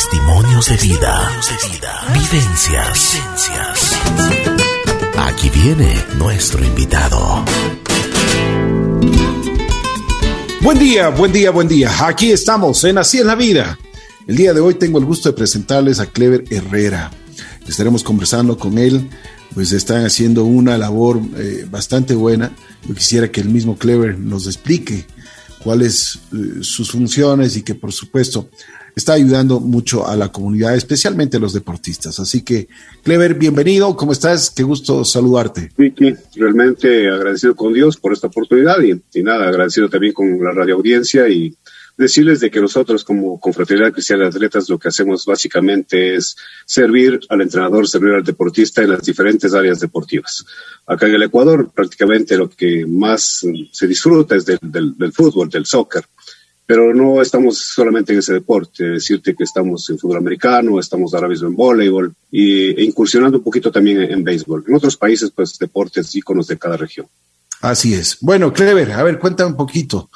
Testimonios de vida. Vivencias. Aquí viene nuestro invitado. Buen día, buen día, buen día. Aquí estamos en Así en la Vida. El día de hoy tengo el gusto de presentarles a Clever Herrera. Estaremos conversando con él, pues están haciendo una labor eh, bastante buena. Yo quisiera que el mismo Clever nos explique cuáles eh, sus funciones y que por supuesto está ayudando mucho a la comunidad, especialmente a los deportistas. Así que, Clever, bienvenido, ¿cómo estás? Qué gusto saludarte. Vicky, realmente agradecido con Dios por esta oportunidad y, nada, agradecido también con la radio audiencia y decirles de que nosotros como Confraternidad Cristiana de Atletas lo que hacemos básicamente es servir al entrenador, servir al deportista en las diferentes áreas deportivas. Acá en el Ecuador prácticamente lo que más se disfruta es del, del fútbol, del soccer pero no estamos solamente en ese deporte, decirte que estamos en fútbol americano, estamos ahora mismo en voleibol y, e incursionando un poquito también en, béisbol. En otros países, pues deportes íconos de cada región. Así es. Bueno, Clever, a ver, cuéntame un poquito.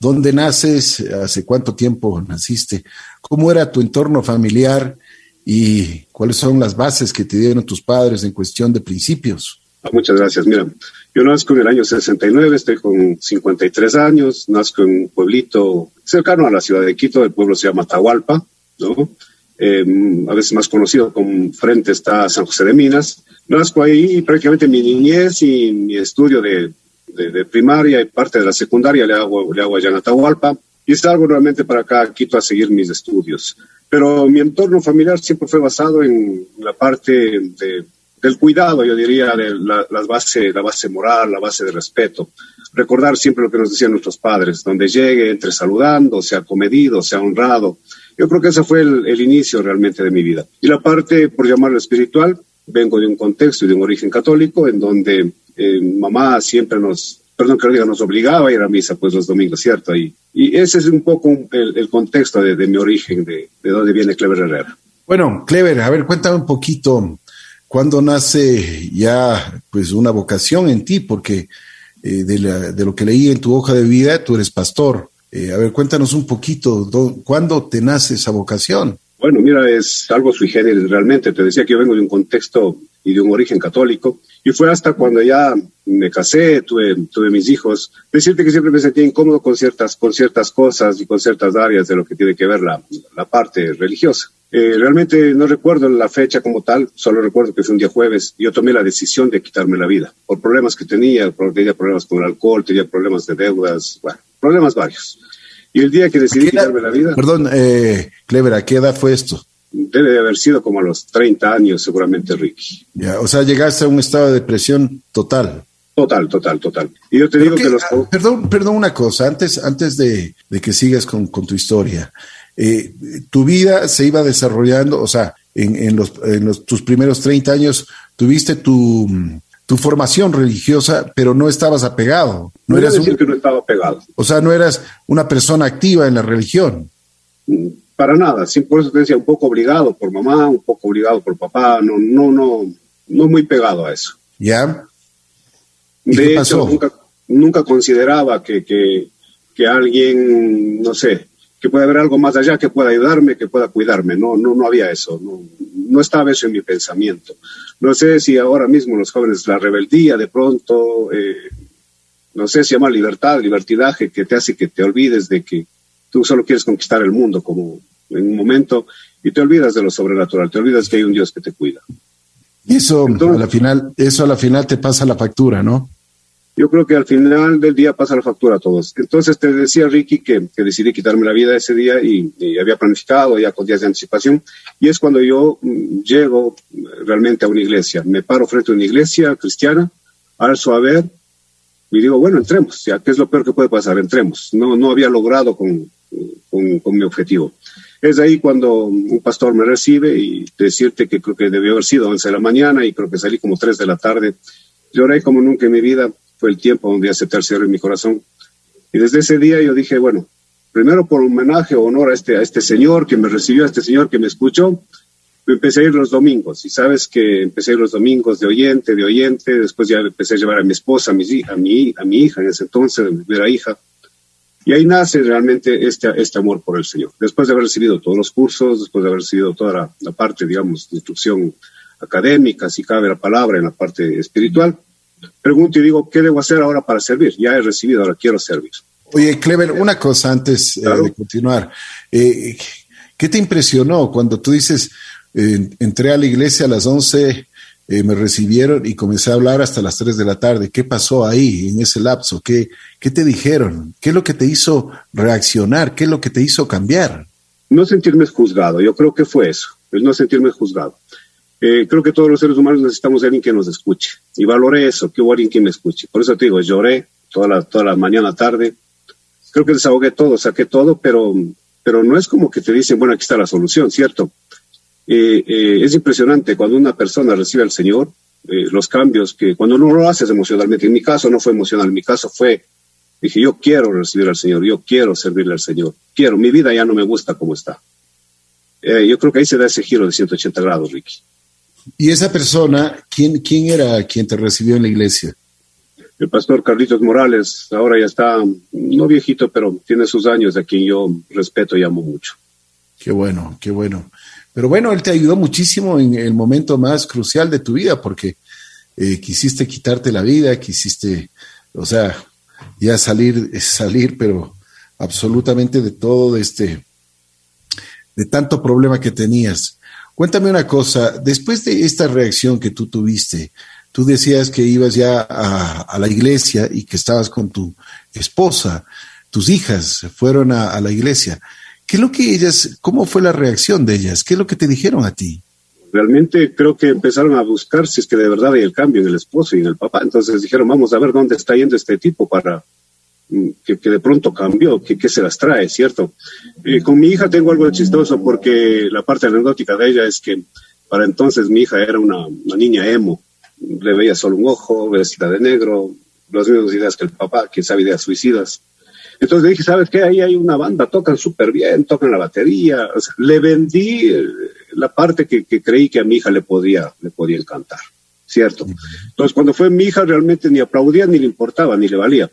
¿Dónde naces? ¿Hace cuánto tiempo naciste? ¿Cómo era tu entorno familiar? ¿Y cuáles son las bases que te dieron tus padres en cuestión de principios? Muchas gracias. Mira, yo nazco en el año 69, estoy con 53 años, nazco en un pueblito cercano a la ciudad de Quito, el pueblo se llama Tahualpa, ¿no? Em, a veces más conocido como frente está San José de Minas. Nazco ahí y prácticamente mi niñez y mi estudio de, de, primaria y parte de la secundaria le hago, le hago allá en Atahualpa y salgo nuevamente para acá a Quito a seguir mis estudios. Pero mi entorno familiar siempre fue basado en la parte de del cuidado, yo diría, de la, base, la base moral, la base de respeto. Recordar siempre lo que nos decían nuestros padres, donde llegue, entre saludando, sea comedido, sea honrado. Yo creo que ese fue el, inicio realmente de mi vida. Y la parte, por llamarlo espiritual, vengo de un contexto y de un origen católico en donde eh, mamá siempre nos, perdón que lo diga, nos obligaba a ir a misa pues los domingos, ¿cierto? Y, y ese es un poco el, contexto de, mi origen, de, de dónde viene Clever Herrera. Bueno, Clever, a ver, cuéntame un poquito ¿Cuándo nace ya pues una vocación en ti? Porque eh, de, lo que leí en tu hoja de vida, tú eres pastor. Eh, a ver, cuéntanos un poquito, ¿cuándo te nace esa vocación? Bueno, mira, es algo sui generis realmente. Te decía que yo vengo de un contexto y de un origen católico. Y fue hasta cuando ya me casé, tuve, tuve mis hijos, decirte que siempre me sentía incómodo con ciertas, con ciertas cosas y con ciertas áreas de lo que tiene que ver la, la parte religiosa. Eh, realmente no recuerdo la fecha como tal, solo recuerdo que fue un día jueves y yo tomé la decisión de quitarme la vida por problemas que tenía, tenía problemas con el alcohol, tenía problemas de deudas, bueno, problemas varios. Y el día que decidí quitarme la vida... Perdón, eh, Clever, ¿a qué edad fue esto? Debe de haber sido como a los 30 años seguramente, Ricky. Ya, o sea, llegaste a un estado de depresión total. Total, total, total. Y yo te digo que, los... Ah, perdón, perdón una cosa, antes, antes de, de que sigas con, con tu historia. Eh, tu vida se iba desarrollando, o sea, en, los, tus primeros 30 años tuviste tu, formación religiosa, pero no estabas apegado. No, eras decir que no estaba apegado. O sea, no eras una persona activa en la religión. Mm, para nada, sí, por eso te decía, un poco obligado por mamá, un poco obligado por papá, no, no, no, no muy pegado a eso. ¿Ya? de hecho, Nunca, nunca consideraba que, que, que alguien, no sé, que pueda haber algo más allá que pueda ayudarme, que pueda cuidarme. No, no, no había eso, no, no estaba eso en mi pensamiento. No sé si ahora mismo los jóvenes, la rebeldía de pronto, eh, no sé si llama libertad, libertinaje, que te hace que te olvides de que tú solo quieres conquistar el mundo como en un momento y te olvidas de lo sobrenatural, te olvidas que hay un Dios que te cuida. Y eso a la final, eso a la final te pasa la factura, ¿no? yo creo que al final del día pasa la factura a todos. Entonces te decía Ricky que, decidí quitarme la vida ese día y, había planificado ya con días de anticipación y es cuando yo mm, llego realmente a una iglesia, me paro frente a una iglesia cristiana, alzo a ver y digo, bueno, entremos, ya, ¿qué es lo peor que puede pasar? Entremos. No, no había logrado con, con, mi objetivo. Es ahí cuando un pastor me recibe y decirte que creo que debió haber sido 11 de la mañana y creo que salí como 3 de la tarde. Lloré como nunca en mi vida fue el tiempo donde acepté el Señor en mi corazón. Y desde ese día yo dije, bueno, primero por homenaje o honor a este, a este Señor que me recibió, a este Señor que me escuchó, empecé a ir los domingos. Y sabes que empecé a ir los domingos de oyente, de oyente, después ya empecé a llevar a mi esposa, a mi, a mi, a mi hija en ese entonces, mi primera hija. Y ahí nace realmente este, este amor por el Señor. Después de haber recibido todos los cursos, después de haber recibido toda la, parte, digamos, de instrucción académica, si cabe la palabra, en la parte espiritual, pregunto y digo, ¿qué debo hacer ahora para servir? Ya he recibido, ahora quiero servir. Oye, Clever, una cosa antes eh, de continuar. Eh, ¿Qué te impresionó cuando tú dices, entré a la iglesia a las 11 eh, me recibieron y comencé a hablar hasta las 3 de la tarde. ¿Qué pasó ahí en ese lapso? ¿Qué, ¿Qué te dijeron? ¿Qué es lo que te hizo reaccionar? ¿Qué es lo que te hizo cambiar? No sentirme juzgado, yo creo que fue eso, el no sentirme juzgado. Eh, creo que todos los seres humanos necesitamos de alguien que nos escuche y valoré eso, que hubo alguien que me escuche. Por eso te digo, lloré toda la, toda la mañana, tarde. Creo que desahogué todo, saqué todo, pero, pero no es como que te dicen, bueno, aquí está la solución, ¿cierto? Eh, eh, es impresionante cuando una persona recibe al Señor, eh, los cambios que cuando no lo haces emocionalmente, en mi caso no fue emocional, en mi caso fue, dije, yo quiero recibir al Señor, yo quiero servirle al Señor, quiero, mi vida ya no me gusta como está. yo creo que ahí se da ese giro de 180 grados, Ricky. ¿Y esa persona, quién, quién era quien te recibió en la iglesia? El pastor Carlitos Morales, ahora ya está, no viejito, pero tiene sus años, a quien yo respeto y amo mucho. Qué bueno, qué bueno. Pero bueno, él te ayudó muchísimo en el momento más crucial de tu vida porque eh, quisiste quitarte la vida, quisiste, o sea, ya salir, salir, pero absolutamente de todo, de este, de tanto problema que tenías. Cuéntame una cosa, después de esta reacción que tú tuviste, tú decías que ibas ya a, la iglesia y que estabas con tu esposa, tus hijas fueron a la iglesia. ¿Qué es lo que ellas, cómo fue la reacción de ellas? ¿Qué es lo que te dijeron a ti? Realmente creo que empezaron a buscar si es que de verdad hay el cambio en el esposo y en el papá. Entonces dijeron, vamos a ver dónde está yendo este tipo para mm, que, de pronto cambió, que, se las trae, ¿cierto? Eh, con mi hija tengo algo chistoso porque la parte anecdótica de ella es que para entonces mi hija era una, niña emo. Le veía solo un ojo, vestida de negro, las mismas ideas que el papá, sabe ideas suicidas. Entonces le dije, ¿sabes qué? Ahí hay una banda, tocan súper bien, tocan la batería. le vendí eh, la parte que, creí que a mi hija le podía, le podía encantar, ¿cierto? Entonces cuando fue mi hija realmente ni aplaudía, ni le importaba, ni le valía.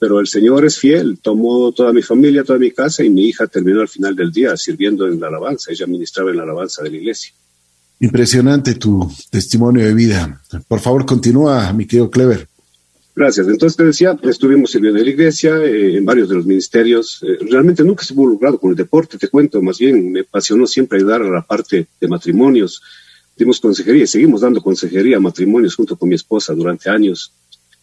Pero el Señor es fiel, tomó toda mi familia, toda mi casa y mi hija terminó al final del día sirviendo en la alabanza. Ella ministraba en la alabanza de la iglesia. Impresionante tu testimonio de vida. Por favor, continúa, mi querido Clever. Gracias. Entonces te decía, estuvimos sirviendo en la iglesia, eh, en varios de los ministerios. Eh, realmente nunca se involucrado con el deporte, te cuento, más bien me apasionó siempre ayudar a la parte de matrimonios. Dimos consejería y seguimos dando consejería a matrimonios junto con mi esposa durante años.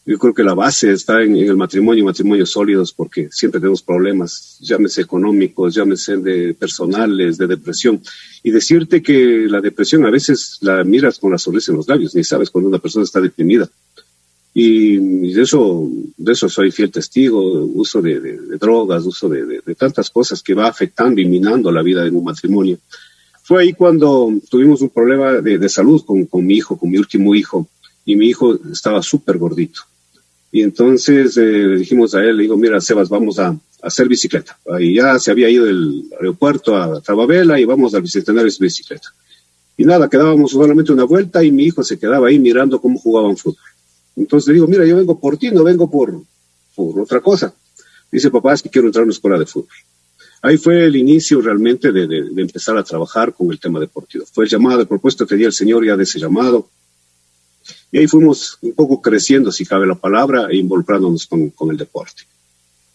Yo creo que la base está en, el matrimonio, matrimonios sólidos, porque siempre tenemos problemas, llámese económicos, llámese de personales, de depresión. Y decirte que la depresión a veces la miras con la sonrisa en los labios, ni sabes cuando una persona está deprimida y de eso, de eso soy fiel testigo, uso de, drogas, uso de, tantas cosas que va afectando y minando la vida de un matrimonio. Fue ahí cuando tuvimos un problema de, salud con, con, mi hijo, con mi último hijo, y mi hijo estaba súper gordito. Y entonces eh, dijimos a él, le digo, mira, Sebas, vamos a, hacer bicicleta. Ahí ya se había ido del aeropuerto a Trababela y vamos al bicentenario de bicicleta. Y nada, quedábamos solamente una vuelta y mi hijo se quedaba ahí mirando cómo jugaban fútbol. Entonces le digo, mira, yo vengo por ti, no vengo por, por otra cosa. Dice, papá, es que quiero entrar a una escuela de fútbol. Ahí fue el inicio realmente de, de, empezar a trabajar con el tema deportivo. Fue el llamado, el propuesto que dio el Señor ya de ese llamado. Y ahí fuimos un poco creciendo, si cabe la palabra, e involucrándonos con, con el deporte.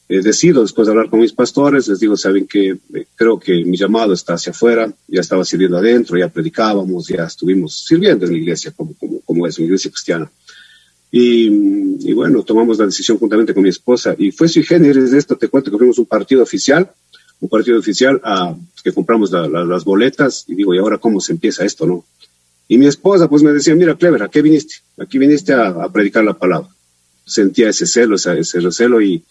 Eh, decido, después de hablar con mis pastores, les digo, saben que eh, creo que mi llamado está hacia afuera, ya estaba sirviendo adentro, ya predicábamos, ya estuvimos sirviendo en la iglesia como, como, como es, una iglesia cristiana. Y, bueno, tomamos la decisión juntamente con mi esposa y fue sui generis esto, te cuento que fuimos un partido oficial, un partido oficial a, que compramos las boletas y digo, ¿y ahora cómo se empieza esto, no? Y mi esposa pues me decía, mira, Clever, ¿a qué viniste? Aquí viniste a, predicar la palabra. Sentía ese celo, ese, ese recelo y,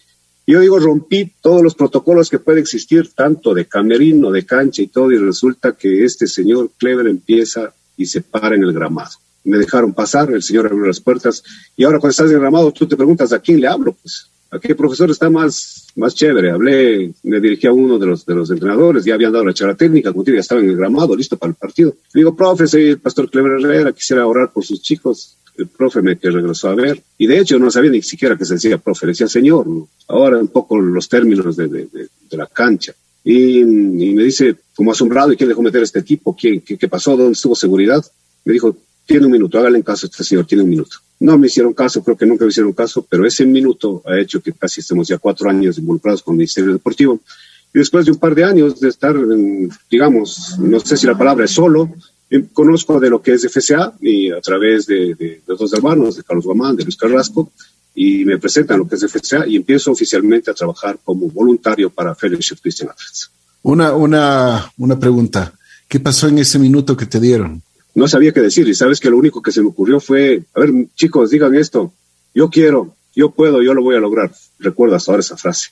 yo digo, rompí todos los protocolos que puede existir, tanto de camerino, de cancha y todo, y resulta que este señor Clever empieza y se para en el gramado me dejaron pasar, el Señor abrió las puertas, y ahora cuando estás derramado tú te preguntas a quién le hablo, pues Aquí el profesor está más, más chévere. Hablé, me dirigí a uno de los, de los entrenadores, ya habían dado la charla técnica, como ya estaba en el gramado, listo para el partido. Le digo, profe, soy el pastor Clever Herrera, quisiera orar por sus chicos. El profe me que regresó a ver. Y de hecho no sabía ni siquiera que se decía profe, decía señor. Ahora un poco los términos de, de, de, la cancha. Y, y, me dice, como asombrado, ¿y quién dejó meter a este tipo? ¿Qué, qué, qué pasó? ¿Dónde estuvo seguridad? Me dijo, tiene un minuto, hágale en caso este señor, tiene un minuto. No me hicieron caso, creo que nunca me hicieron caso, pero ese minuto ha hecho que casi estemos ya cuatro años involucrados con el Ministerio Deportivo. Y después de un par de años de estar, digamos, no sé si la palabra es solo, em, conozco de lo que es FCA y a través de, de, los dos hermanos, de Carlos Guamán, de Luis Carrasco, y me presentan lo que es FCA y empiezo oficialmente a trabajar como voluntario para Fellowship Christian Athletes. Una, una, una pregunta. ¿Qué pasó en ese minuto que te dieron? No sabía qué decir y sabes que lo único que se me ocurrió fue, a ver chicos, digan esto, yo quiero, yo puedo, yo lo voy a lograr. Recuerdo hasta ahora esa frase.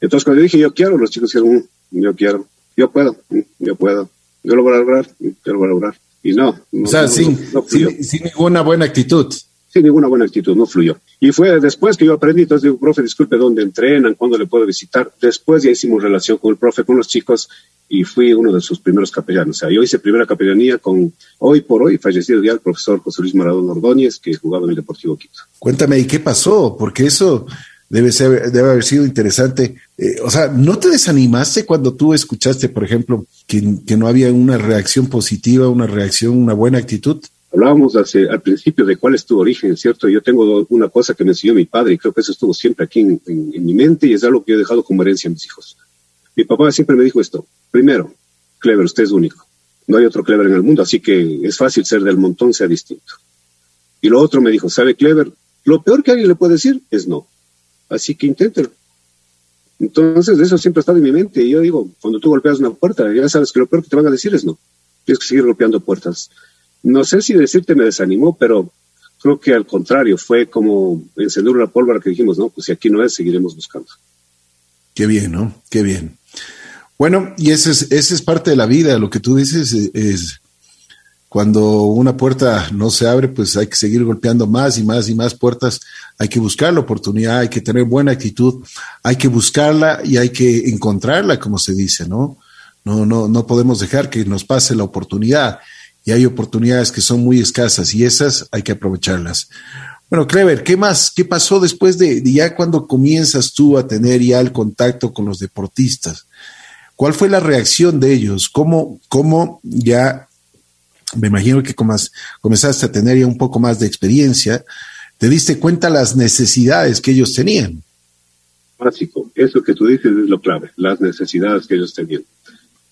Entonces cuando yo dije yo quiero, los chicos dijeron, mm, yo quiero, yo puedo, mm, yo puedo, yo lo voy a lograr, mm, yo lo voy a lograr. Y no. o sea, sin, sin, ninguna buena actitud sin ninguna buena actitud, no fluyó. Y fue después que yo aprendí, entonces digo, profe, disculpe, ¿dónde entrenan? ¿Cuándo le puedo visitar? Después ya hicimos relación con el profe, con los chicos, y fui uno de sus primeros capellanos. O sea, yo hice primera capellanía con, hoy por hoy, fallecido ya el profesor José Luis Maradona Ordóñez, que jugaba en el Deportivo Quito. Cuéntame, ¿y qué pasó? Porque eso debe, ser, debe haber sido interesante. Eh, o sea, ¿no te desanimaste cuando tú escuchaste, por ejemplo, que, que no había una reacción positiva, una reacción, una buena actitud? Hablábamos hace, al principio de cuál es tu origen, ¿cierto? Yo tengo una cosa que me enseñó mi padre y creo que eso estuvo siempre aquí en, mi mente y es algo que yo he dejado como herencia a mis hijos. Mi papá siempre me dijo esto. Primero, Clever, usted es único. No hay otro Clever en el mundo, así que es fácil ser del montón, sea distinto. Y lo otro me dijo, ¿sabe Clever? Lo peor que alguien le puede decir es no. Así que inténtelo. Entonces, eso siempre ha estado en mi mente. Y yo digo, cuando tú golpeas una puerta, ya sabes que lo peor que te van a decir es no. Tienes que seguir golpeando puertas no sé si decirte me desanimó, pero creo que al contrario, fue como encender una pólvora que dijimos, no, pues si aquí no es, seguiremos buscando. Qué bien, ¿no? Qué bien. Bueno, y esa es, ese es parte de la vida, lo que tú dices es, cuando una puerta no se abre, pues hay que seguir golpeando más y más y más puertas, hay que buscar la oportunidad, hay que tener buena actitud, hay que buscarla y hay que encontrarla, como se dice, ¿no? No, no, no podemos dejar que nos pase la oportunidad y hay oportunidades que son muy escasas y esas hay que aprovecharlas. Bueno, Clever, ¿qué más? ¿Qué pasó después de, ya cuando comienzas tú a tener ya el contacto con los deportistas? ¿Cuál fue la reacción de ellos? ¿Cómo, cómo ya, me imagino que comenzaste a tener ya un poco más de experiencia, te diste cuenta las necesidades que ellos tenían? Básico, eso que tú dices es lo clave, las necesidades que ellos tenían.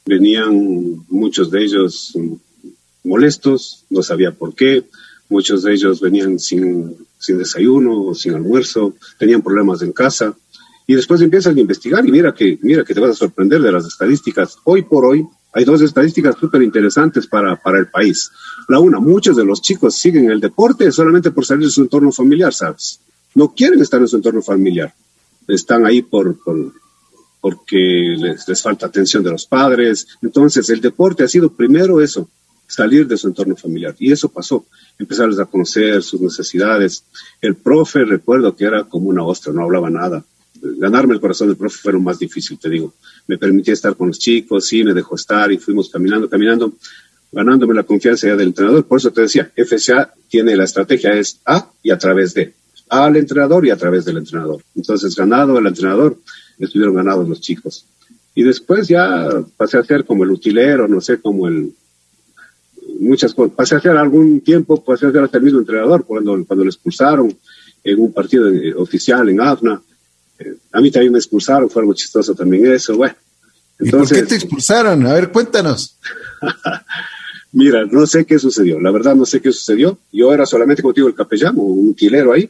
Venían muchos de ellos molestos, no sabía por qué. Muchos de ellos venían sin, sin desayuno o sin almuerzo, tenían problemas en casa. Y después empiezan a investigar y mira que, mira que te vas a sorprender de las estadísticas. Hoy por hoy hay dos estadísticas súper interesantes para, para el país. La una, muchos de los chicos siguen el deporte solamente por salir de su entorno familiar, ¿sabes? No quieren estar en su entorno familiar. Están ahí por, por porque les, les falta atención de los padres. Entonces, el deporte ha sido primero eso, salir de su entorno familiar. Y eso pasó, empezarles a conocer sus necesidades. El profe, recuerdo que era como una ostra, no hablaba nada. Ganarme el corazón del profe fue lo más difícil, te digo. Me permitía estar con los chicos, sí, me dejó estar y fuimos caminando, caminando, ganándome la confianza ya del entrenador. Por eso te decía, FCA tiene la estrategia, es A y a través de. Al entrenador y a través del entrenador. Entonces, ganado el entrenador, estuvieron ganados los chicos. Y después ya pasé a ser como el utilero, no sé, como el, muchas cosas. Pasé a ser algún tiempo, pasé a ser hasta el mismo entrenador cuando, cuando lo expulsaron en un partido oficial en AFNA. Eh, a mí también me expulsaron, fue algo chistoso también eso. Bueno, entonces, ¿Y por qué te expulsaron? A ver, cuéntanos. Mira, no sé qué sucedió. La verdad, no sé qué sucedió. Yo era solamente contigo el capellán o un tilero ahí.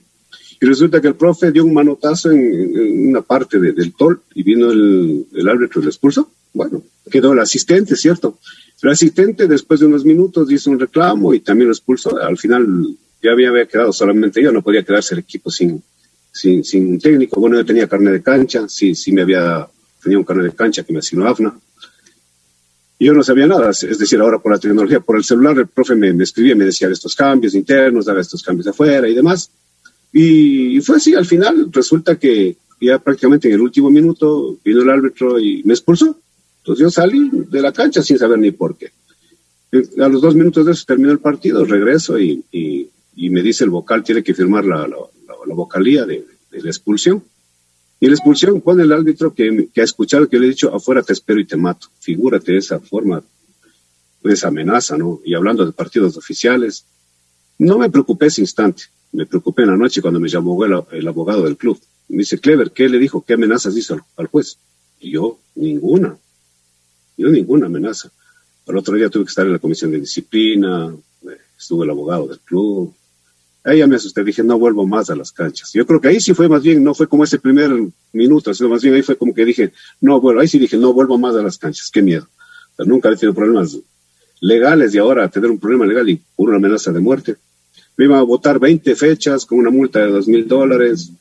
Y resulta que el profe dio un manotazo en, una parte del tol y vino el, el árbitro y lo expulsó. Bueno, quedó el asistente, ¿cierto? El asistente, después de unos minutos, hizo un reclamo y también lo expulsó. Al final ya había, quedado solamente yo, no podía quedarse el equipo sin, sin, sin técnico. Bueno, yo tenía carne de cancha, sí, sí me había, tenía un carne de cancha que me asignó AFNA. Yo no sabía nada, es decir, ahora por la tecnología, por el celular, el profe me, me escribía, me decía estos cambios internos, daba estos cambios afuera y demás. Y, y, fue así, al final resulta que ya prácticamente en el último minuto vino el árbitro y me expulsó. Entonces yo salí de la cancha sin saber ni por qué. A los dos minutos de eso terminó el partido, regreso y, me dice el vocal, tiene que firmar la, vocalía de, la expulsión. Y la expulsión pone el árbitro que, que, ha escuchado que le he dicho, afuera te espero y te mato. Figúrate esa forma, esa amenaza, ¿no? Y hablando de partidos oficiales, no me preocupé ese instante. Me preocupé en la noche cuando me llamó el, el abogado del club. Me dice, Clever, ¿qué le dijo? ¿Qué amenazas hizo al, al juez? Y yo, ninguna. Yo, ninguna amenaza. Al otro día tuve que estar en la comisión de disciplina, estuvo el abogado del club. Ahí ya me asusté, dije, no vuelvo más a las canchas. Yo creo que ahí sí fue más bien, no fue como ese primer minuto, sino más bien ahí fue como que dije, no vuelvo, ahí sí dije, no vuelvo más a las canchas, qué miedo. nunca he tenido problemas legales y ahora tener un problema legal y una amenaza de muerte. Me iba a votar 20 fechas con una multa de dos mil dólares.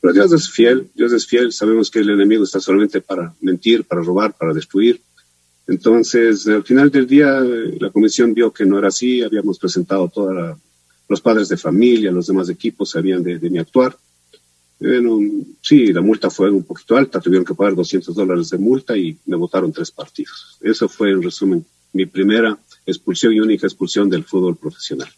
Pero Dios es fiel, Dios es fiel, sabemos que el enemigo está solamente para mentir, para robar, para destruir. Entonces, al final del día, la comisión vio que no era así, habíamos presentado todos los padres de familia, los demás equipos sabían de, mi actuar. Bueno, sí, la multa fue un poquito alta, tuvieron que pagar 200 dólares de multa y me votaron tres partidos. Eso fue, en resumen, mi primera expulsión y única expulsión del fútbol profesional.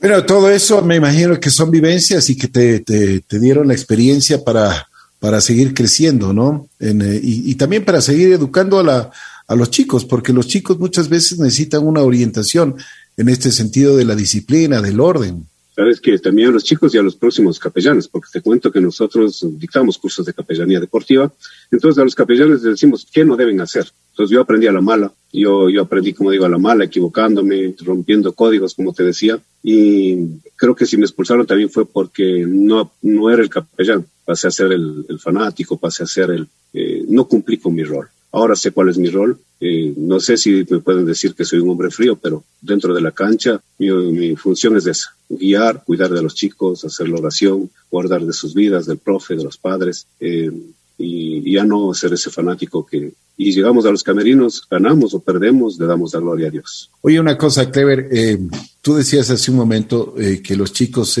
Pero todo eso me imagino que son vivencias y que te, te, dieron la experiencia para, para seguir creciendo, ¿no? En, eh, y, y, también para seguir educando a la, a los chicos, porque los chicos muchas veces necesitan una orientación en este sentido de la disciplina, del orden. Sabes que también a los chicos y a los próximos capellanes, porque te cuento que nosotros dictamos cursos de capellanía deportiva, entonces a los capellanes les decimos qué no deben hacer. Entonces yo aprendí a la mala, yo, yo aprendí, como digo, a la mala, equivocándome, rompiendo códigos, como te decía, y creo que si me expulsaron también fue porque no, no era el capellán, pasé a ser el, fanático, pasé a ser el, eh, no cumplí con mi rol. Ahora sé cuál es mi rol. Eh, no sé si me pueden decir que soy un hombre frío, pero dentro de la cancha mi, función es esa, guiar, cuidar de los chicos, hacer la oración, guardar de sus vidas, del profe, de los padres, eh, y, ya no ser ese fanático que... Y llegamos a los camerinos, ganamos o perdemos, le damos la gloria a Dios. Oye, una cosa, Clever, eh, tú decías hace un momento que los chicos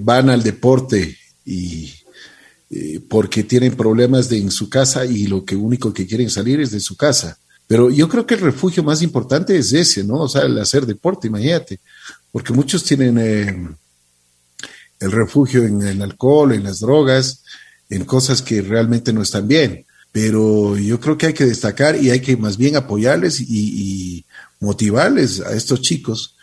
van al deporte y eh, porque tienen problemas de, en su casa y lo que único que quieren salir es de su casa. Pero yo creo que el refugio más importante es ese, ¿no? O sea, el hacer deporte, imagínate, porque muchos tienen eh, el refugio en el alcohol, en las drogas, en cosas que realmente no están bien. Pero yo creo que hay que destacar y hay que más bien apoyarles y, y motivarles a estos chicos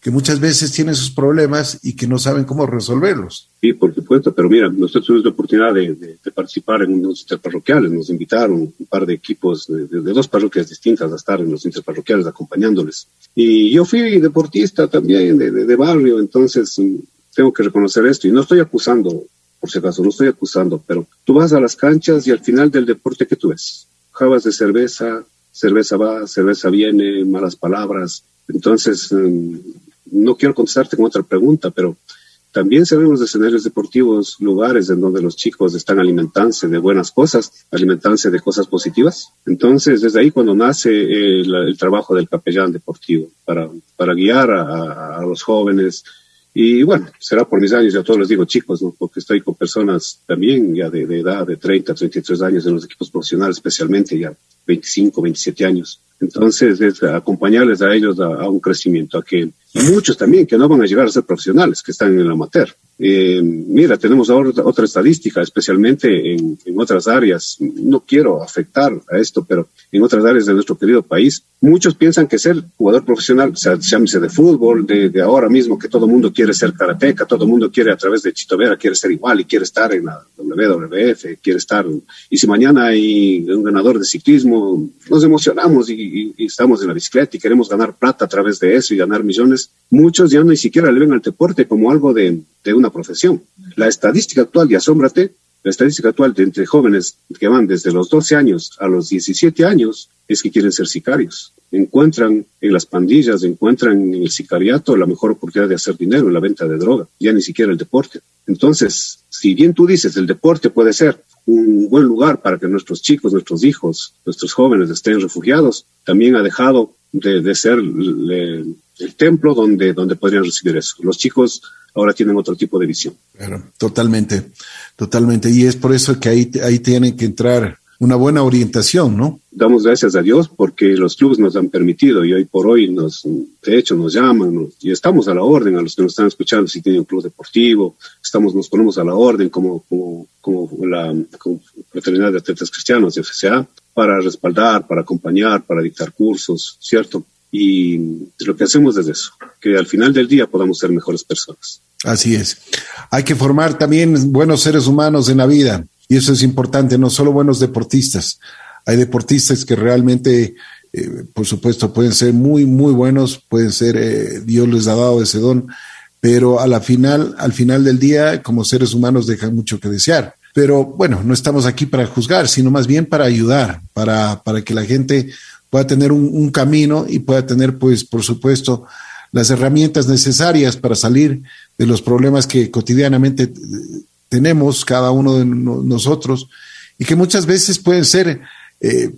que muchas veces tienen sus problemas y que no saben cómo resolverlos. Sí, por supuesto, pero mira, nosotros tuvimos la oportunidad de, participar en unos interparroquiales, nos invitaron un par de equipos de, dos parroquias distintas a estar en los interparroquiales acompañándoles. Y yo fui deportista también de, barrio, entonces mm, tengo que reconocer esto y no estoy acusando, por si acaso, no estoy acusando, pero tú vas a las canchas y al final del deporte, ¿qué tú ves? Jabas de cerveza, cerveza va, cerveza viene, malas palabras. Entonces, mm, no quiero contestarte con otra pregunta, pero también sabemos de escenarios deportivos, lugares en donde los chicos están alimentándose de buenas cosas, alimentándose de cosas positivas. Entonces, desde ahí cuando nace eh, el, trabajo del capellán deportivo, para, para guiar a, los jóvenes. Y bueno, será por mis años, ya todos les digo chicos, porque estoy con personas también ya de, de edad de 30, 33 años en los equipos profesionales, especialmente ya 25, 27 años. Entonces, es acompañarles a ellos a, un crecimiento, a que muchos también que no van a llegar a ser profesionales, que están en el amateur. Eh, mira, tenemos ahora otra estadística, especialmente en, otras áreas. No quiero afectar a esto, pero en otras áreas de nuestro querido país, muchos piensan que ser jugador profesional, llámese de fútbol, de, ahora mismo, que todo mundo quiere ser karateca, todo mundo quiere a través de Chito Vera, quiere ser igual y quiere estar en la WWF, quiere estar. Y si mañana hay un ganador de ciclismo, nos emocionamos y, estamos en la bicicleta y queremos ganar plata a través de eso y ganar millones. Muchos ya ni siquiera le ven al deporte como algo de de una profesión. La estadística actual, y asómbrate, la estadística actual de entre jóvenes que van desde los 12 años a los 17 años es que quieren ser sicarios. Encuentran en las pandillas, encuentran en el sicariato la mejor oportunidad de hacer dinero en la venta de droga, ya ni siquiera el deporte. Entonces, si bien tú dices el deporte puede ser un buen lugar para que nuestros chicos, nuestros hijos, nuestros jóvenes estén refugiados, también ha dejado de, ser el templo donde, donde podrían recibir eso. Los chicos ahora tienen otro tipo de visión. Totalmente, totalmente. Y es por eso que ahí, ahí tienen que entrar una buena orientación, ¿no? Damos gracias a Dios porque los clubes nos han permitido y hoy por hoy nos, de hecho, nos llaman y estamos a la orden a los que nos están escuchando si tienen un club deportivo, estamos, nos ponemos a la orden como, como, como la como fraternidad de atletas cristianos de FCA para respaldar, para acompañar, para dictar cursos, ¿cierto? Y lo que hacemos es eso, que al final del día podamos ser mejores personas. Así es. Hay que formar también buenos seres humanos en la vida y eso es importante, no solo buenos deportistas. Hay deportistas que realmente, eh, por supuesto, pueden ser muy, muy buenos, pueden ser, eh, Dios les ha dado ese don, pero a la final, al final del día, como seres humanos dejan mucho que desear. Pero bueno, no estamos aquí para juzgar, sino más bien para ayudar, para, para que la gente pueda tener un, un camino y pueda tener, pues, por supuesto, las herramientas necesarias para salir de los problemas que cotidianamente eh, tenemos cada uno de nosotros y que muchas veces pueden ser, eh,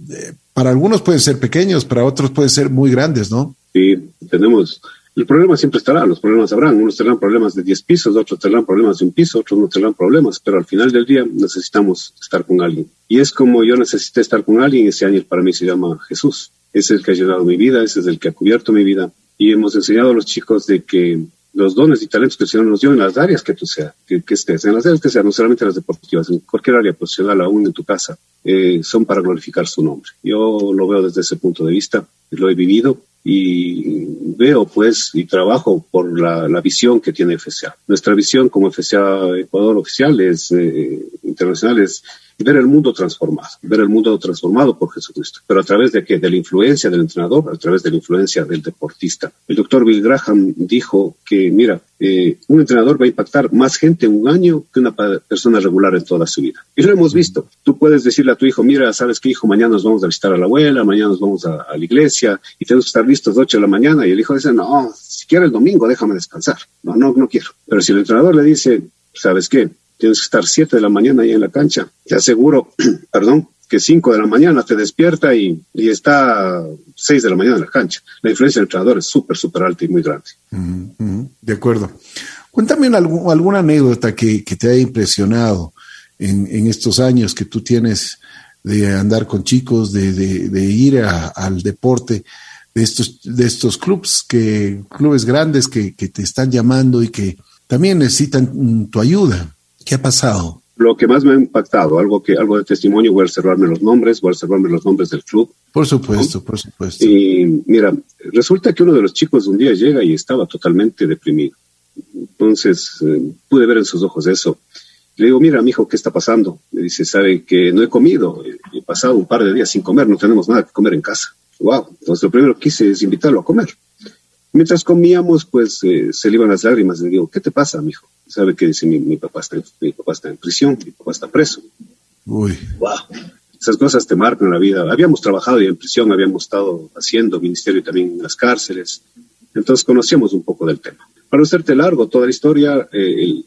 para algunos pueden ser pequeños, para otros pueden ser muy grandes, ¿no? Sí, tenemos, el problema siempre estará, los problemas habrán, unos tendrán problemas de 10 pisos, otros tendrán problemas de un piso, otros no tendrán problemas, pero al final del día necesitamos estar con alguien. Y es como yo necesité estar con alguien, ese año para mí se llama Jesús, es el que ha llenado mi vida, ese es el que ha cubierto mi vida. Y hemos enseñado a los chicos de que los dones y talentos que el Señor nos dio en las áreas que tú seas, que, estés, en las áreas que sean, no solamente las deportivas, en cualquier área profesional, aún en tu casa, eh, son para glorificar su nombre. Yo lo veo desde ese punto de vista, lo he vivido y veo pues y trabajo por la, la visión que tiene FCA. Nuestra visión como FCA Ecuador oficial es eh, internacional es ver el mundo transformado, ver el mundo transformado por Jesucristo. Pero a través de qué? De la influencia del entrenador, a través de la influencia del deportista. El doctor Bill Graham dijo que, mira, eh, un entrenador va a impactar más gente en un año que una persona regular en toda su vida. Y lo hemos visto. Tú puedes decirle a tu hijo, mira, ¿sabes qué, hijo? Mañana nos vamos a visitar a la abuela, mañana nos vamos a, la iglesia y tenemos que estar listos a las 8 de la mañana. Y el hijo dice, no, si quiere el domingo, déjame descansar. No, no, no quiero. Pero si el entrenador le dice, ¿sabes qué? Tienes que estar 7 de la mañana ahí en la cancha. Te aseguro, perdón, que 5 de la mañana te despierta y, y está 6 de la mañana en la cancha. La influencia del entrenador es súper, súper alta y muy grande. de acuerdo. Cuéntame alguna anécdota que, que, te haya impresionado en, en, estos años que tú tienes de andar con chicos, de, de, ir al deporte, de estos, de estos clubes, que, clubes grandes que, que te están llamando y que también necesitan tu ayuda. ¿Qué ha pasado? Lo que más me ha impactado, algo que algo de testimonio, voy a reservarme los nombres, voy a reservarme los nombres del club. Por supuesto, por supuesto. Y mira, resulta que uno de los chicos un día llega y estaba totalmente deprimido. Entonces eh, pude ver en sus ojos eso. Le digo, mira, hijo, ¿qué está pasando? Me dice, sabe que no he comido, he pasado un par de días sin comer, no tenemos nada que comer en casa. Wow, entonces lo primero que hice es invitarlo a comer. Mientras comíamos, pues eh, se le iban las lágrimas. Le digo, ¿qué te pasa, mijo? ¿Sabe que dice mi, papá está, mi papá está en prisión, mi papá está preso? Uy. Wow. Esas cosas te marcan la vida. Habíamos trabajado ya en prisión, habíamos estado haciendo ministerio también en las cárceles. Entonces conocíamos un poco del tema. Para hacerte largo toda la historia, eh,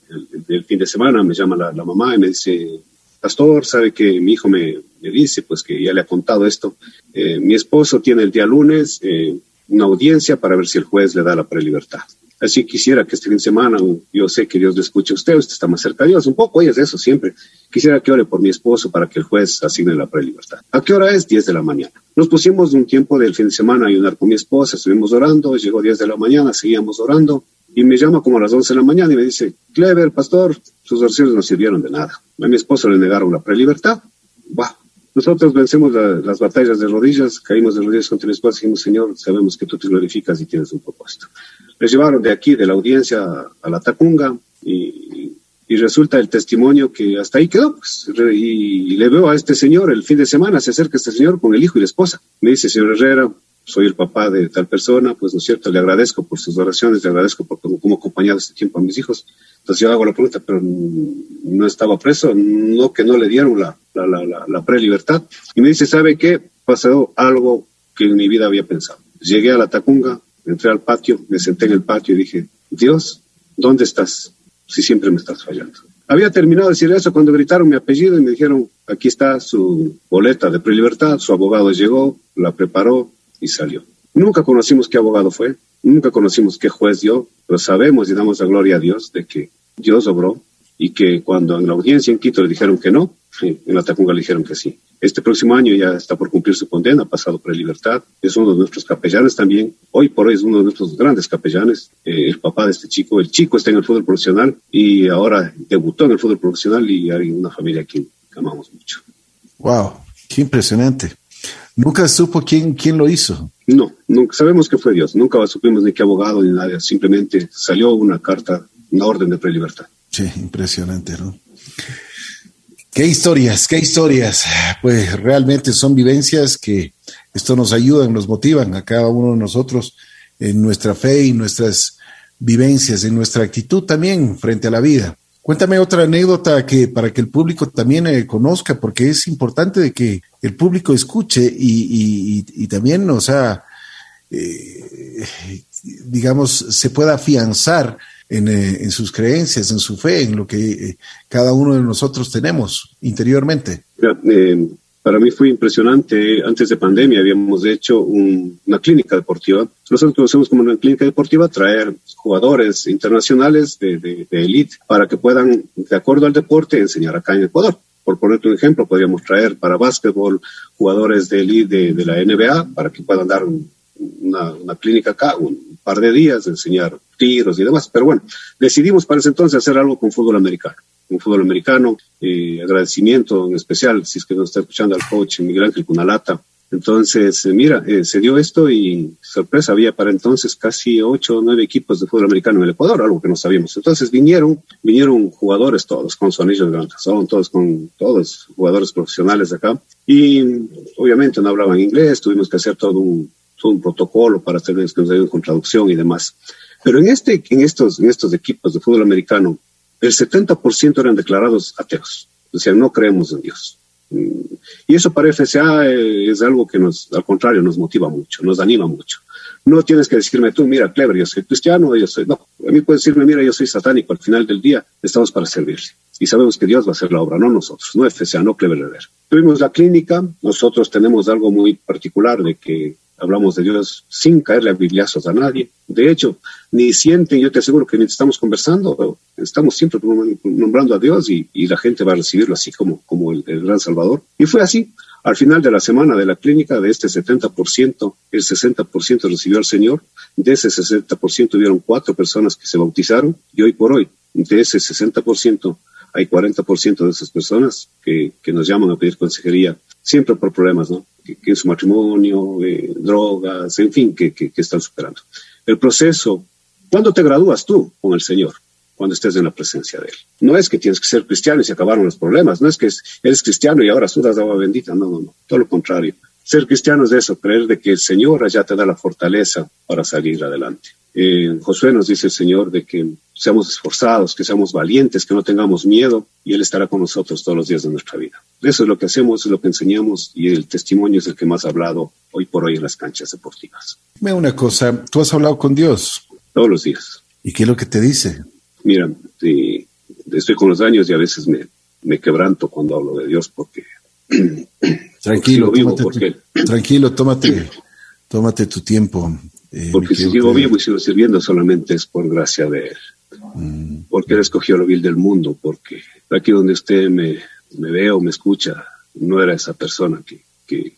el, fin de semana me llama la, mamá y me dice, pastor, sabe que mi hijo me, me dice, pues que ya le ha contado esto. Eh, mi esposo tiene el día lunes eh, una audiencia para ver si el juez le da la prelibertad. Así quisiera que este fin de semana, yo sé que Dios le escuche a usted, usted está más cerca de Dios, un poco, oye, es eso siempre. Quisiera que ore por mi esposo para que el juez asigne la prelibertad. ¿A qué hora es? 10 de la mañana. Nos pusimos un tiempo del fin de semana a ayunar con mi esposa, estuvimos orando, llegó 10 de la mañana, seguíamos orando, y me llama como a las 11 de la mañana y me dice, Clever, pastor, sus oraciones no sirvieron de nada. A mi esposo le negaron la prelibertad. Wow, nosotros vencemos las batallas de rodillas, caímos de rodillas contra el esposa y dijimos, Señor, sabemos que tú te glorificas y tienes un propósito. Le llevaron de aquí, de la audiencia, a la Tacunga y, y resulta el testimonio que hasta ahí quedó. Pues, y, le veo a este señor el fin de semana, se acerca este señor con el hijo y la esposa. Me dice, señor Herrera, soy el papá de tal persona, pues no es cierto, le agradezco por sus oraciones, le agradezco por cómo, acompañado este tiempo a mis hijos. Entonces yo hago la pregunta, pero no estaba preso, no que no le dieron la, la, la, la prelibertad. Y me dice, ¿sabe qué? Pasó algo que en mi vida había pensado. Llegué a la Tacunga, entré al patio, me senté en el patio y dije, Dios, ¿dónde estás? Si siempre me estás fallando. Había terminado de decir eso cuando gritaron mi apellido y me dijeron, aquí está su boleta de prelibertad, su abogado llegó, la preparó y salió. Nunca conocimos qué abogado fue, nunca conocimos qué juez dio, pero sabemos y damos la gloria a Dios de que Dios obró y que cuando en la audiencia en Quito le dijeron que no, en la Tacunga le dijeron que sí. Este próximo año ya está por cumplir su condena, pasado por libertad. Es uno de nuestros capellanes también. Hoy por hoy es uno de nuestros grandes capellanes. Eh, el papá de este chico, el chico está en el fútbol profesional y ahora debutó en el fútbol profesional y hay una familia que amamos mucho. Wow, qué impresionante. Nunca supo quién, quién lo hizo. No, nunca sabemos que fue Dios. Nunca supimos ni qué abogado ni nada. Simplemente salió una carta, una orden de prelibertad. Sí, impresionante, ¿no? Qué historias, qué historias. Pues realmente son vivencias que esto nos ayudan, nos motivan a cada uno de nosotros en nuestra fe y nuestras vivencias, en nuestra actitud también frente a la vida. Cuéntame otra anécdota que para que el público también eh, conozca, porque es importante de que el público escuche y, también, o sea, eh, digamos, se pueda afianzar eh, en, sus creencias, en su fe, en lo que eh, cada uno de nosotros tenemos interiormente. Eh, para mí fue impresionante. Antes de pandemia habíamos hecho una clínica deportiva. Nosotros conocemos como una clínica deportiva traer jugadores internacionales de, de, elite para que puedan, de acuerdo al deporte, enseñar acá en Ecuador. Por ponerte un ejemplo, podríamos traer para básquetbol jugadores de elite de, la NBA para que puedan dar una, una, clínica acá, un par de días, enseñar tiros y demás. Pero bueno, decidimos para ese entonces hacer algo con fútbol americano. Un fútbol americano, eh, agradecimiento en especial, si es que nos está escuchando al coach Miguel Ángel Cunalata. Entonces, eh, mira, eh, se dio esto y sorpresa, había para entonces casi ocho o nueve equipos de fútbol americano en el Ecuador, algo que no sabíamos. Entonces vinieron, vinieron jugadores todos con su anillo de gran todos con todos jugadores profesionales de acá. Y obviamente no hablaban inglés, tuvimos que hacer todo un, todo un protocolo para tener que nos con traducción y demás. Pero en, este, en, estos, en estos equipos de fútbol americano, el 70% eran declarados ateos. Sea, no creemos en Dios. Mm, y eso para FCA eh, es algo que nos, al contrario, nos motiva mucho, nos anima mucho. No tienes que decirme tú, mira, Clever, yo soy cristiano, yo soy. No, a mí puedes decirme, mira, yo soy satánico. Al final del día estamos para servirle. Y sabemos que Dios va a hacer la obra, no nosotros, no FCA, no Clever Herrera. Tuvimos la clínica, nosotros tenemos algo muy particular de que hablamos de Dios sin caerle a bibliazos a nadie. De hecho, ni sienten, yo te aseguro que mientras estamos conversando, estamos siempre nombrando a Dios y, la gente va a recibirlo así como, como el, gran Salvador. Y fue así. Al final de la semana de la clínica, de este 70%, el 60% recibió al Señor. De ese 60% hubieron cuatro personas que se bautizaron y hoy por hoy, de ese 60%, hay 40% de esas personas que, que nos llaman a pedir consejería, siempre por problemas, ¿no? Que, es su matrimonio, eh, drogas, en fin, que, que, están superando. El proceso, ¿cuándo te gradúas tú con el Señor? Cuando estés en la presencia de Él. No es que tienes que ser cristiano y se acabaron los problemas, no es que eres cristiano y ahora sudas agua bendita, no, no, no, todo lo contrario. Ser cristiano es eso, creer de que el Señor allá te da la fortaleza para salir adelante. Eh, Josué nos dice el Señor de que seamos esforzados, que seamos valientes, que no tengamos miedo y Él estará con nosotros todos los días de nuestra vida. Eso es lo que hacemos, es lo que enseñamos y el testimonio es el que más ha hablado hoy por hoy en las canchas deportivas. Dime una cosa, tú has hablado con Dios. Todos los días. ¿Y qué es lo que te dice? Mira, estoy con los años y a veces me, me quebranto cuando hablo de Dios porque... Tranquilo, tómate, tranquilo, tómate, tómate tu tiempo. Eh, porque si sigo vivo y sigo sirviendo solamente es por gracia de Él. Mm. Porque Él escogió lo vil del mundo, porque aquí donde usted me, me ve o me escucha, no era esa persona que,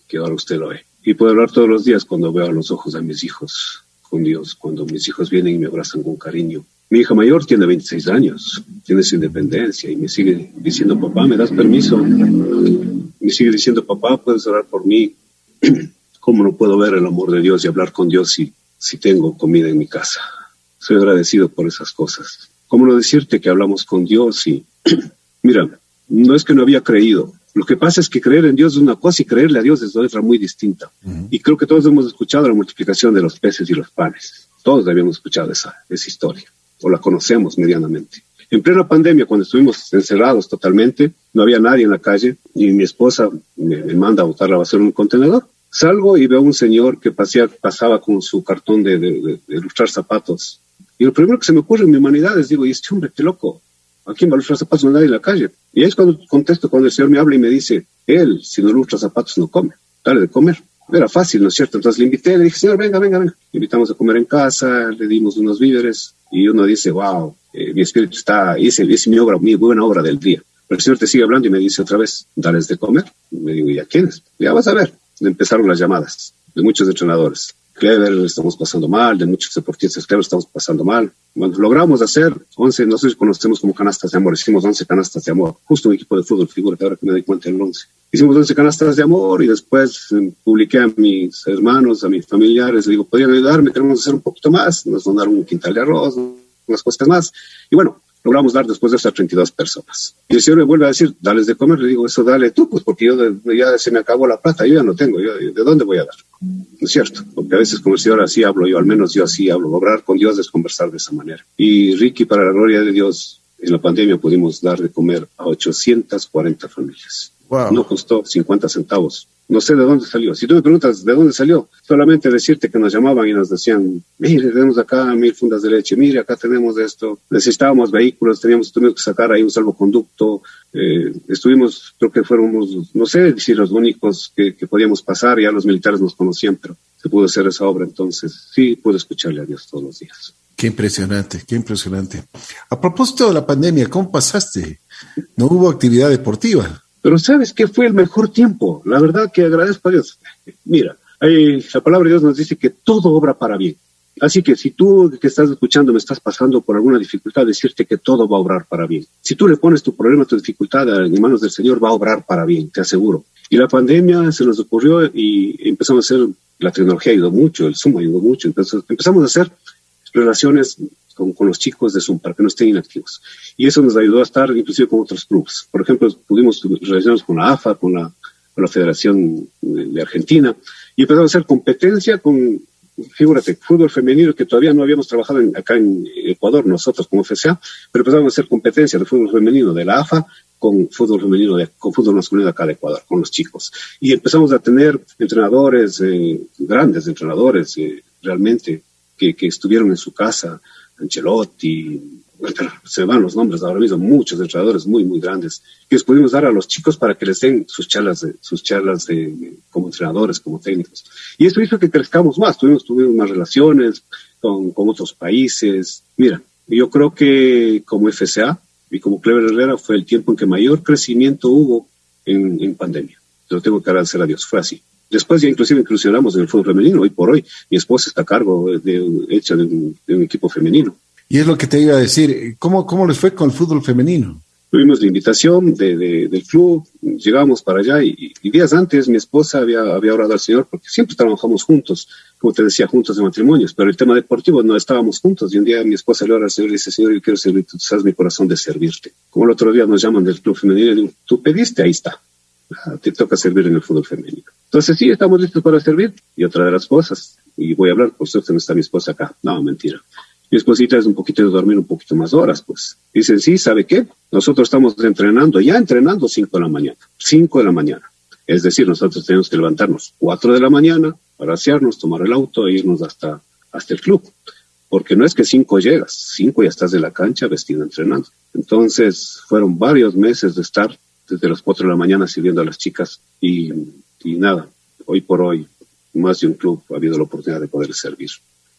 que, ahora usted lo ve. Y puedo hablar todos los días cuando veo a los ojos a mis hijos con Dios, cuando mis hijos vienen y me abrazan con cariño. Mi hija mayor tiene 26 años, tiene su independencia y me sigue diciendo, papá, ¿me das permiso? Me sigue diciendo, papá, ¿puedes orar por mí? ¿Cómo no puedo ver el amor de Dios y hablar con Dios si si tengo comida en mi casa. Soy agradecido por esas cosas. ¿Cómo no decirte que hablamos con Dios y, mira, no es que no había creído. Lo que pasa es que creer en Dios es una cosa y creerle a Dios es otra muy distinta. Y creo que todos hemos escuchado la multiplicación de los peces y los panes. Todos habíamos escuchado esa, esa historia, o la conocemos medianamente. En plena pandemia, cuando estuvimos encerrados totalmente, no había nadie en la calle y mi esposa me, me manda a botar la basura en un contenedor. Salgo y veo a un señor que pasaba con su cartón de, de, zapatos. Y lo primero que se me ocurre en mi humanidad es, digo, y este hombre, qué loco, ¿a quién va a ilustrar zapatos? No nadie en la calle. Y ahí es cuando contesto, cuando el señor me habla y me dice, él, si no ilustra zapatos, no come, dale de comer. era fácil, ¿no es cierto? Entonces le invité, le dije, señor, venga, venga, venga. Le invitamos a comer en casa, le dimos unos víveres y uno dice, wow, eh, mi espíritu está, hice, hice mi obra, mi buena obra del día. Pero el señor te sigue hablando y me dice otra vez, dales de comer. Me digo, ¿y a quiénes? Ya vas a ver. Empezaron las llamadas de muchos entrenadores. Clever estamos pasando mal, de muchos deportistas Clever estamos pasando mal. Bueno, logramos hacer 11, no sé si conocemos como canastas de amor, hicimos 11 canastas de amor, justo un equipo de fútbol, figura que ahora que me doy cuenta el 11. Hicimos 11 canastas de amor y después eh, publiqué a mis hermanos, a mis familiares, le digo, ¿podrían ayudarme? Queremos hacer un poquito más, nos donaron un quintal de arroz, unas cosas más. Y bueno, logramos dar después de esas 32 personas. Y el Señor me vuelve a decir, dales de comer. Le digo, eso dale tú, pues porque yo ya se me acabó la plata, yo ya no tengo, yo, ¿de dónde voy a dar? No es cierto, porque a veces como el Señor así hablo yo, al menos yo así hablo, lograr con Dios es conversar de esa manera. Y Ricky, para la gloria de Dios, en la pandemia pudimos dar de comer a 840 familias. No costó 50 centavos no sé de dónde salió. Si tú me preguntas de dónde salió, solamente decirte que nos llamaban y nos decían, mire, tenemos acá mil fundas de leche, mire, acá tenemos esto, necesitábamos vehículos, teníamos, tuvimos que sacar ahí un salvoconducto, eh, estuvimos, creo que fuéramos, no sé si los únicos que, que, podíamos pasar, ya los militares nos conocían, pero se pudo hacer esa obra, entonces sí puedo escucharle a Dios todos los días. Qué impresionante, qué impresionante. A propósito de la pandemia, ¿cómo pasaste? ¿No hubo actividad deportiva? Pero ¿sabes qué fue el mejor tiempo? La verdad que agradezco a Dios. Mira, la palabra de Dios nos dice que todo obra para bien. Así que si tú que estás escuchando me estás pasando por alguna dificultad, decirte que todo va a obrar para bien. Si tú le pones tu problema, tu dificultad en manos del Señor, va a obrar para bien, te aseguro. Y la pandemia se nos ocurrió y empezamos a hacer, la tecnología ayudó mucho, el Zoom ayudó mucho, entonces empezamos a hacer relaciones con, los chicos de Zoom para que no estén inactivos. Y eso nos ayudó a estar inclusive con otros clubes. Por ejemplo, pudimos relacionarnos con la AFA, con la, con la Federación de, Argentina, y empezamos a hacer competencia con, figúrate, fútbol femenino que todavía no habíamos trabajado acá en Ecuador, nosotros como FCA, pero empezamos a hacer competencia de fútbol femenino de la AFA con fútbol femenino, de, con fútbol masculino acá de Ecuador, con los chicos. Y empezamos a tener entrenadores, eh, grandes entrenadores, eh, realmente, que, estuvieron en su casa Ancelotti, se van los nombres ahora mismo, muchos entrenadores muy, muy grandes, que les pudimos dar a los chicos para que les den sus charlas, de, sus charlas de, como entrenadores, como técnicos. Y eso hizo que crezcamos más, tuvimos, tuvimos más relaciones con, con otros países. Mira, yo creo que como FCA y como Clever Herrera fue el tiempo en que mayor crecimiento hubo en, en pandemia. Lo tengo que agradecer a Dios, fue así. Después ya inclusive incursionamos en el fútbol femenino. Hoy por hoy mi esposa está a cargo de, hecha de un, equipo femenino. Y es lo que te iba a decir. ¿Cómo, cómo les fue con el fútbol femenino? Tuvimos la invitación de, del club, llegamos para allá y, días antes mi esposa había, había orado al Señor porque siempre trabajamos juntos, como te decía, juntos de matrimonios, pero el tema deportivo no estábamos juntos. Y un día mi esposa le ora al Señor y dice, Señor, yo quiero servirte, tú sabes mi corazón de servirte. Como el otro día nos llaman del club femenino y digo, tú pediste, ahí está. Ah, te toca servir en el fútbol femenino. Entonces sí, estamos listos para servir. Y otra de las cosas, y voy a hablar, por suerte no está mi esposa acá. No, mentira. Mi esposita es un poquito de dormir un poquito más horas, pues. Dicen, sí, ¿sabe qué? Nosotros estamos entrenando, ya entrenando 5 de la mañana. 5 de la mañana. Es decir, nosotros tenemos que levantarnos 4 de la mañana para asearnos, tomar el auto e irnos hasta, hasta el club. Porque no es que 5 llegas, 5 ya estás de la cancha vestido entrenando. Entonces, fueron varios meses de estar desde las 4 de la mañana sirviendo a las chicas y y nada, hoy por hoy, más de un club ha habido la oportunidad de poder servir.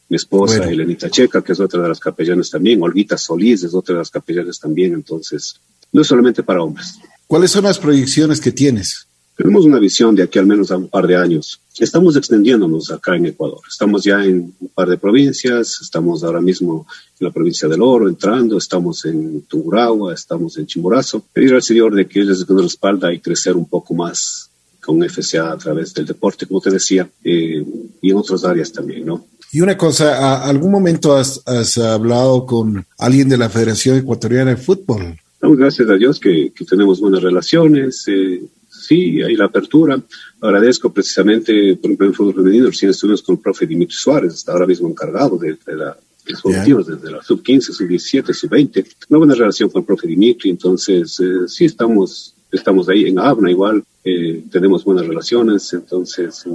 Mi esposa, Elenita Checa, que es otra de las capellanas también, Olguita Solís es otra de las capellanas también, entonces, no es solamente para hombres. ¿Cuáles son las proyecciones que tienes? Tenemos una visión de aquí al menos a un par de años. Estamos extendiéndonos acá en Ecuador. Estamos ya en un par de provincias. Estamos ahora mismo en la provincia del Oro entrando. Estamos en Tungurahua, estamos en Chimborazo. Pedir al Señor de que Él nos respalda y crecer un poco más con FCA a través del deporte, como te decía, eh, y en otras áreas también, ¿no? Y una cosa, ¿a algún momento has, hablado con alguien de la Federación Ecuatoriana de Fútbol? gracias a Dios que, tenemos buenas relaciones, eh, sí, hay la apertura. Agradezco precisamente, por ejemplo, en fútbol femenino, recién estuvimos con el profe Dimitri Suárez, está ahora mismo encargado de, la, los desde la sub-15, sub-17, sub-20. Una buena relación con el profe Dimitri, entonces eh, sí estamos, estamos ahí en ABNA igual, eh, tenemos buenas relaciones, entonces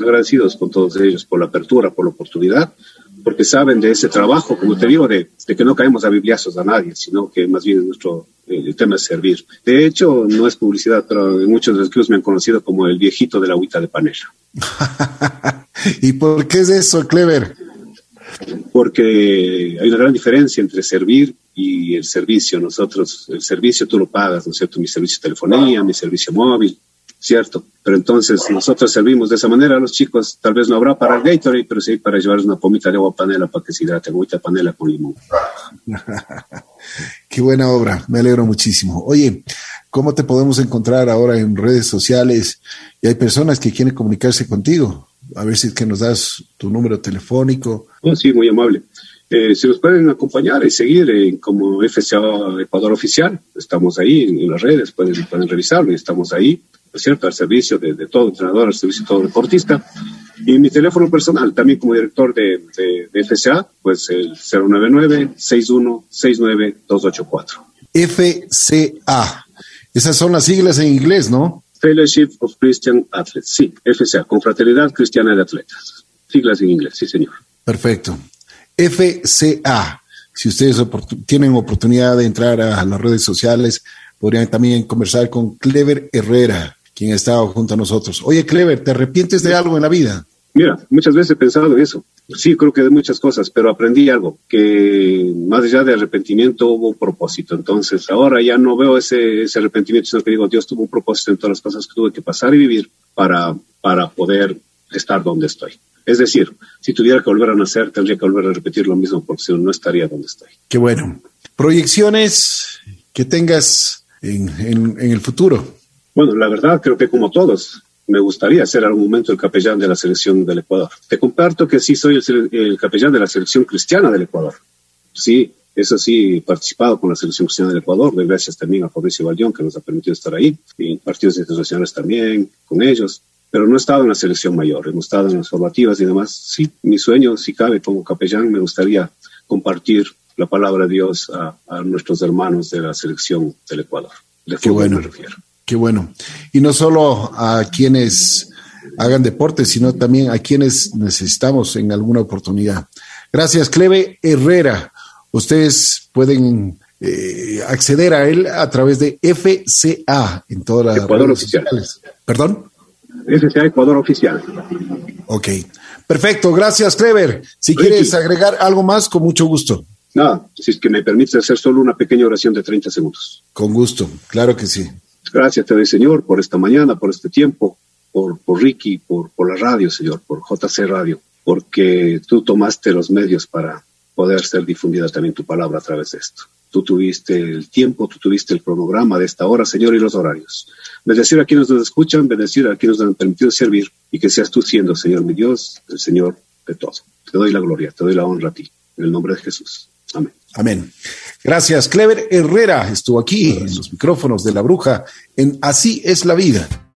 agradecidos con todos ellos por la apertura, por la oportunidad, porque saben de ese trabajo, como te digo, de, que no caemos a bibliazos a nadie, sino que más bien nuestro el tema es servir. De hecho, no es publicidad, pero muchos de los clubes me han conocido como el viejito de la agüita de panela. ¿Y por qué es eso, Clever? Porque hay una gran diferencia entre servir y el servicio. Nosotros, el servicio tú lo pagas, ¿no es cierto? Mi servicio de telefonía, mi servicio móvil, ¿cierto? Pero entonces nosotros servimos de esa manera a los chicos. Tal vez no habrá para el Gatorade, pero sí para llevarles una pomita de agua panela para que se hidrate, agüita panela con limón. Qué buena obra, me alegro muchísimo. Oye, ¿cómo te podemos encontrar ahora en redes sociales? Y hay personas que quieren comunicarse contigo. A ver si es que nos das tu número telefónico. Oh, sí, muy amable. Eh, si nos pueden acompañar y seguir eh, como FCA Ecuador Oficial, estamos ahí en, las redes, pueden, pueden revisarlo y estamos ahí cierto?, al servicio de, todo entrenador, al servicio de todo deportista. Y mi teléfono personal, también como director de, de, FCA, pues el 099-6169-284. FCA. Esas son las siglas en inglés, ¿no? Fellowship of Christian Athletes. Sí, FCA, Confraternidad Cristiana de Atletas. Siglas en inglés, sí, señor. Perfecto. FCA. Si ustedes tienen oportunidad de entrar a las redes sociales, podrían también conversar con Clever Herrera quien ha estado junto a nosotros. Oye, Clever, ¿te arrepientes de algo en la vida? Mira, muchas veces he pensado en eso. Sí, creo que de muchas cosas, pero aprendí algo, que más allá de arrepentimiento hubo un propósito. Entonces, ahora ya no veo ese, ese arrepentimiento, sino que digo, Dios tuvo un propósito en todas las cosas que tuve que pasar y vivir para, para poder estar donde estoy. Es decir, si tuviera que volver a nacer, tendría que volver a repetir lo mismo, porque si no, no estaría donde estoy. Qué bueno. Proyecciones que tengas en, en, en el futuro. Bueno, la verdad creo que como todos, me gustaría ser algún momento el capellán de la selección del Ecuador. Te comparto que sí soy el, capellán de la selección cristiana del Ecuador. Sí, eso sí, he participado con la selección cristiana del Ecuador, gracias también a Fabricio Valdión, que nos ha permitido estar ahí, y en partidos internacionales también, con ellos, pero no he estado en la selección mayor, hemos estado en las formativas y demás. Sí, mi sueño, si cabe, como capellán, me gustaría compartir la palabra de Dios a, nuestros hermanos de la selección del Ecuador. De Qué bueno. me refiero. Qué bueno. Y no solo a quienes hagan deporte, sino también a quienes necesitamos en alguna oportunidad. Gracias, Cleve Herrera. Ustedes pueden eh, acceder a él a través de FCA en todas las Ecuador Oficial. ¿Perdón? FCA Ecuador Oficial. Ok. Perfecto. Gracias, Clever. Si quieres agregar algo más, con mucho gusto. Nada, si es que me permite hacer solo una pequeña oración de 30 segundos. Con gusto, claro que sí. Gracias te doy, Señor, por esta mañana, por este tiempo, por, por Ricky, por, por la radio, Señor, por JC Radio, porque tú tomaste los medios para poder ser difundida también tu palabra a través de esto. Tú tuviste el tiempo, tú tuviste el cronograma de esta hora, Señor, y los horarios. Bendecir a quienes nos escuchan, bendecir a quienes nos han permitido servir y que seas tú siendo, Señor, mi Dios, el Señor de todo. Te doy la gloria, te doy la honra a ti. En el nombre de Jesús. Amén. Amén. Gracias. Clever Herrera estuvo aquí en los micrófonos de la bruja en Así es la vida.